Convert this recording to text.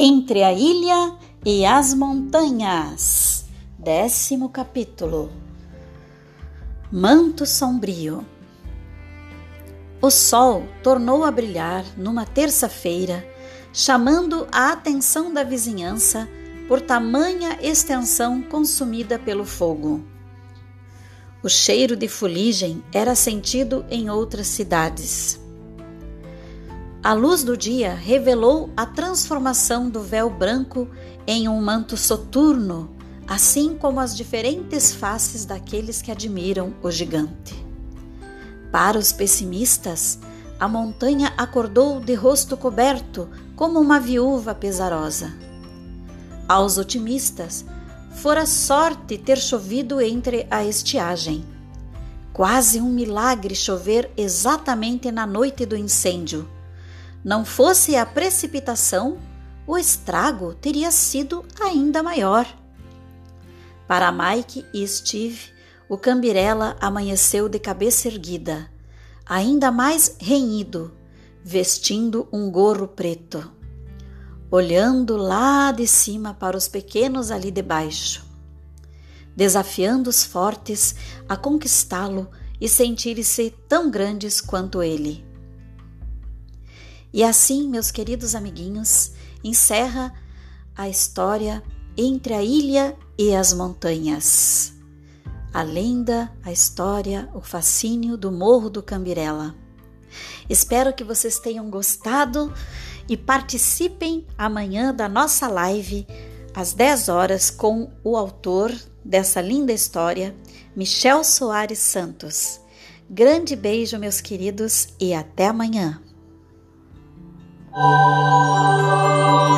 Entre a ilha e as montanhas. Décimo capítulo. Manto sombrio. O sol tornou a brilhar numa terça-feira, chamando a atenção da vizinhança por tamanha extensão consumida pelo fogo. O cheiro de fuligem era sentido em outras cidades. A luz do dia revelou a transformação do véu branco em um manto soturno, assim como as diferentes faces daqueles que admiram o gigante. Para os pessimistas, a montanha acordou de rosto coberto como uma viúva pesarosa. Aos otimistas, fora sorte ter chovido entre a estiagem. Quase um milagre chover exatamente na noite do incêndio não fosse a precipitação, o estrago teria sido ainda maior. Para Mike e Steve, o Cambirela amanheceu de cabeça erguida, ainda mais renhido, vestindo um gorro preto, olhando lá de cima para os pequenos ali debaixo, desafiando os fortes a conquistá-lo e sentir-se tão grandes quanto ele. E assim, meus queridos amiguinhos, encerra a história entre a ilha e as montanhas. A lenda, a história, o fascínio do Morro do Cambirela. Espero que vocês tenham gostado e participem amanhã da nossa live às 10 horas com o autor dessa linda história, Michel Soares Santos. Grande beijo, meus queridos, e até amanhã. Oh.